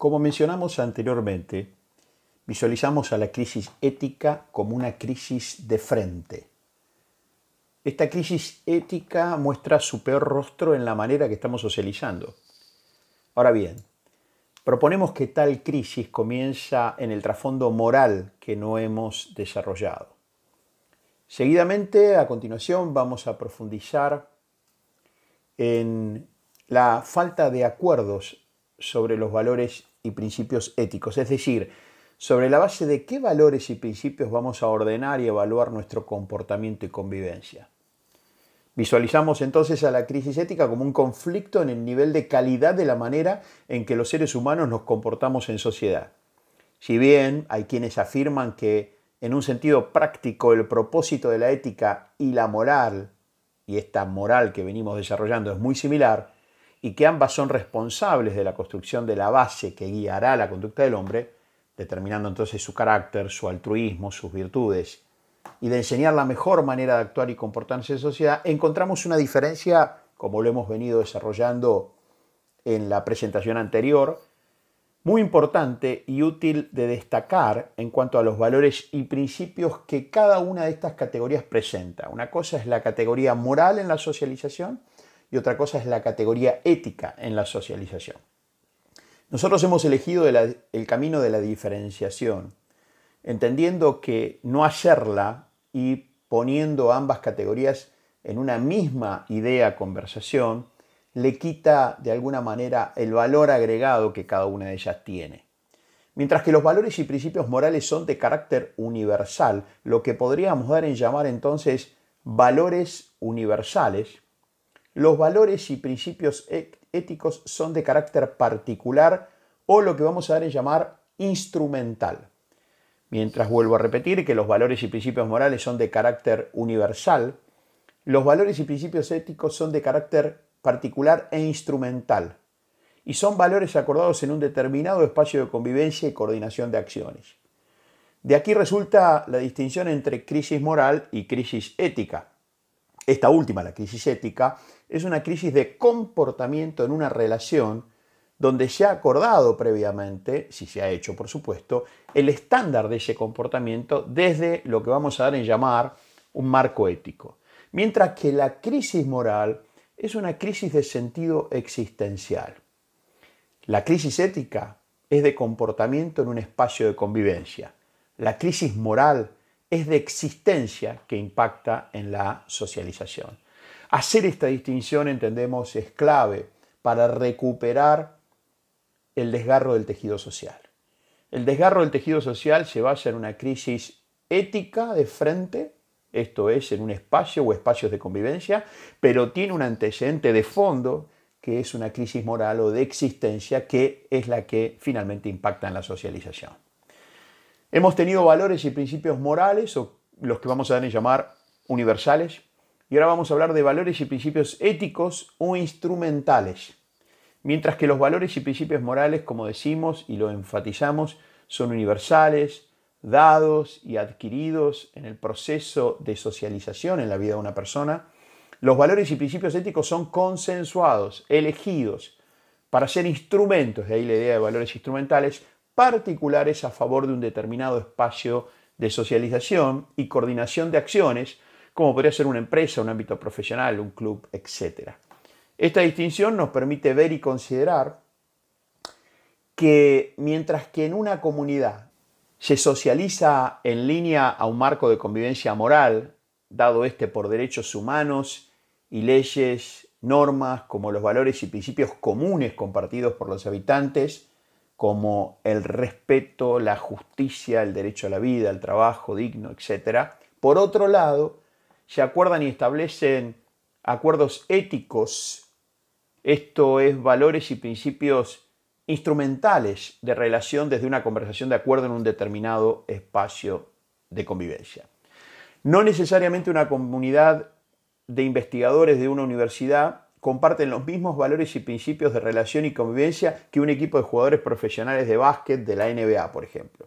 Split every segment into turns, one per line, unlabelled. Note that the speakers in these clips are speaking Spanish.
Como mencionamos anteriormente, visualizamos a la crisis ética como una crisis de frente. Esta crisis ética muestra su peor rostro en la manera que estamos socializando. Ahora bien, proponemos que tal crisis comienza en el trasfondo moral que no hemos desarrollado. Seguidamente, a continuación, vamos a profundizar en la falta de acuerdos sobre los valores y principios éticos, es decir, sobre la base de qué valores y principios vamos a ordenar y evaluar nuestro comportamiento y convivencia. Visualizamos entonces a la crisis ética como un conflicto en el nivel de calidad de la manera en que los seres humanos nos comportamos en sociedad. Si bien hay quienes afirman que en un sentido práctico el propósito de la ética y la moral, y esta moral que venimos desarrollando es muy similar, y que ambas son responsables de la construcción de la base que guiará la conducta del hombre, determinando entonces su carácter, su altruismo, sus virtudes, y de enseñar la mejor manera de actuar y comportarse en sociedad, encontramos una diferencia, como lo hemos venido desarrollando en la presentación anterior, muy importante y útil de destacar en cuanto a los valores y principios que cada una de estas categorías presenta. Una cosa es la categoría moral en la socialización y otra cosa es la categoría ética en la socialización. Nosotros hemos elegido el camino de la diferenciación, entendiendo que no hacerla y poniendo ambas categorías en una misma idea conversación le quita de alguna manera el valor agregado que cada una de ellas tiene. Mientras que los valores y principios morales son de carácter universal, lo que podríamos dar en llamar entonces valores universales, los valores y principios éticos son de carácter particular o lo que vamos a dar en llamar instrumental. Mientras vuelvo a repetir que los valores y principios morales son de carácter universal, los valores y principios éticos son de carácter particular e instrumental y son valores acordados en un determinado espacio de convivencia y coordinación de acciones. De aquí resulta la distinción entre crisis moral y crisis ética. Esta última, la crisis ética, es una crisis de comportamiento en una relación donde se ha acordado previamente, si se ha hecho por supuesto, el estándar de ese comportamiento desde lo que vamos a dar en llamar un marco ético. Mientras que la crisis moral es una crisis de sentido existencial. La crisis ética es de comportamiento en un espacio de convivencia. La crisis moral es de existencia que impacta en la socialización. Hacer esta distinción, entendemos, es clave para recuperar el desgarro del tejido social. El desgarro del tejido social se basa en una crisis ética de frente, esto es, en un espacio o espacios de convivencia, pero tiene un antecedente de fondo que es una crisis moral o de existencia que es la que finalmente impacta en la socialización. Hemos tenido valores y principios morales, o los que vamos a llamar universales, y ahora vamos a hablar de valores y principios éticos o instrumentales. Mientras que los valores y principios morales, como decimos y lo enfatizamos, son universales, dados y adquiridos en el proceso de socialización en la vida de una persona, los valores y principios éticos son consensuados, elegidos, para ser instrumentos, de ahí la idea de valores instrumentales, particulares a favor de un determinado espacio de socialización y coordinación de acciones como podría ser una empresa, un ámbito profesional, un club, etc. Esta distinción nos permite ver y considerar que mientras que en una comunidad se socializa en línea a un marco de convivencia moral, dado este por derechos humanos y leyes, normas como los valores y principios comunes compartidos por los habitantes, como el respeto, la justicia, el derecho a la vida, el trabajo digno, etc. Por otro lado, se acuerdan y establecen acuerdos éticos, esto es valores y principios instrumentales de relación desde una conversación de acuerdo en un determinado espacio de convivencia. No necesariamente una comunidad de investigadores de una universidad comparten los mismos valores y principios de relación y convivencia que un equipo de jugadores profesionales de básquet de la NBA, por ejemplo.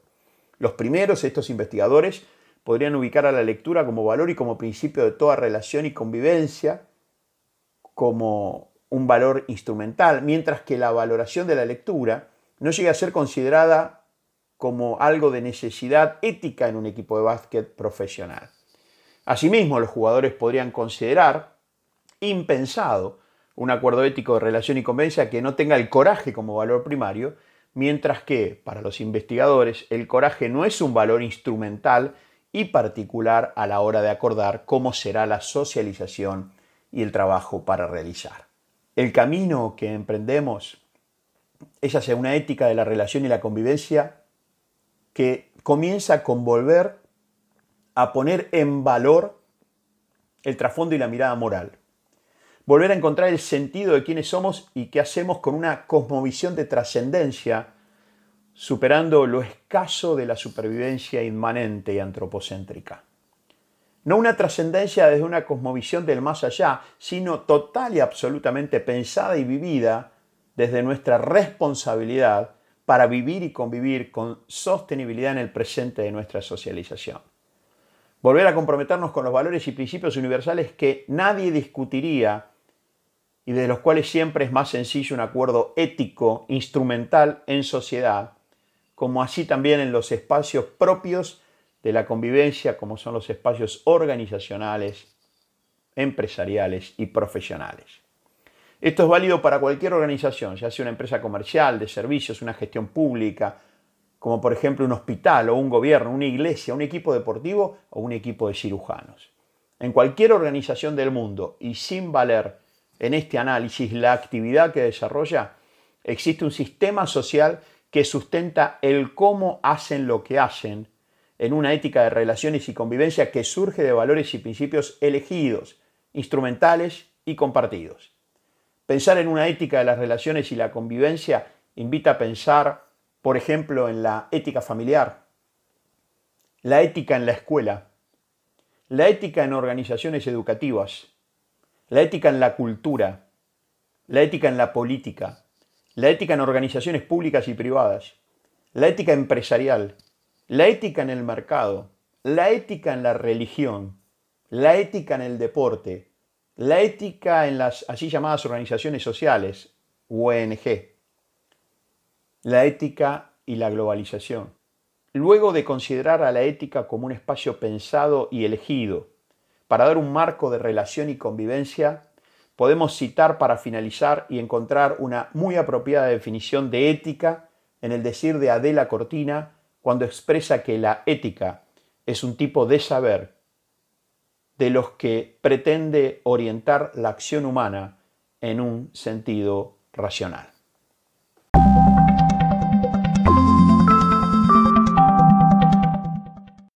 Los primeros, estos investigadores, podrían ubicar a la lectura como valor y como principio de toda relación y convivencia, como un valor instrumental, mientras que la valoración de la lectura no llegue a ser considerada como algo de necesidad ética en un equipo de básquet profesional. Asimismo, los jugadores podrían considerar impensado un acuerdo ético de relación y conveniencia que no tenga el coraje como valor primario, mientras que para los investigadores el coraje no es un valor instrumental y particular a la hora de acordar cómo será la socialización y el trabajo para realizar. El camino que emprendemos es hacia una ética de la relación y la convivencia que comienza con volver a poner en valor el trasfondo y la mirada moral. Volver a encontrar el sentido de quiénes somos y qué hacemos con una cosmovisión de trascendencia, superando lo escaso de la supervivencia inmanente y antropocéntrica. No una trascendencia desde una cosmovisión del más allá, sino total y absolutamente pensada y vivida desde nuestra responsabilidad para vivir y convivir con sostenibilidad en el presente de nuestra socialización. Volver a comprometernos con los valores y principios universales que nadie discutiría y de los cuales siempre es más sencillo un acuerdo ético, instrumental en sociedad, como así también en los espacios propios de la convivencia, como son los espacios organizacionales, empresariales y profesionales. Esto es válido para cualquier organización, ya sea una empresa comercial, de servicios, una gestión pública, como por ejemplo un hospital o un gobierno, una iglesia, un equipo deportivo o un equipo de cirujanos. En cualquier organización del mundo y sin valer en este análisis la actividad que desarrolla, existe un sistema social que sustenta el cómo hacen lo que hacen en una ética de relaciones y convivencia que surge de valores y principios elegidos, instrumentales y compartidos. Pensar en una ética de las relaciones y la convivencia invita a pensar, por ejemplo, en la ética familiar, la ética en la escuela, la ética en organizaciones educativas, la ética en la cultura, la ética en la política, la ética en organizaciones públicas y privadas, la ética empresarial, la ética en el mercado, la ética en la religión, la ética en el deporte, la ética en las así llamadas organizaciones sociales, ONG. La ética y la globalización. Luego de considerar a la ética como un espacio pensado y elegido para dar un marco de relación y convivencia, podemos citar para finalizar y encontrar una muy apropiada definición de ética en el decir de Adela Cortina cuando expresa que la ética es un tipo de saber de los que pretende orientar la acción humana en un sentido racional.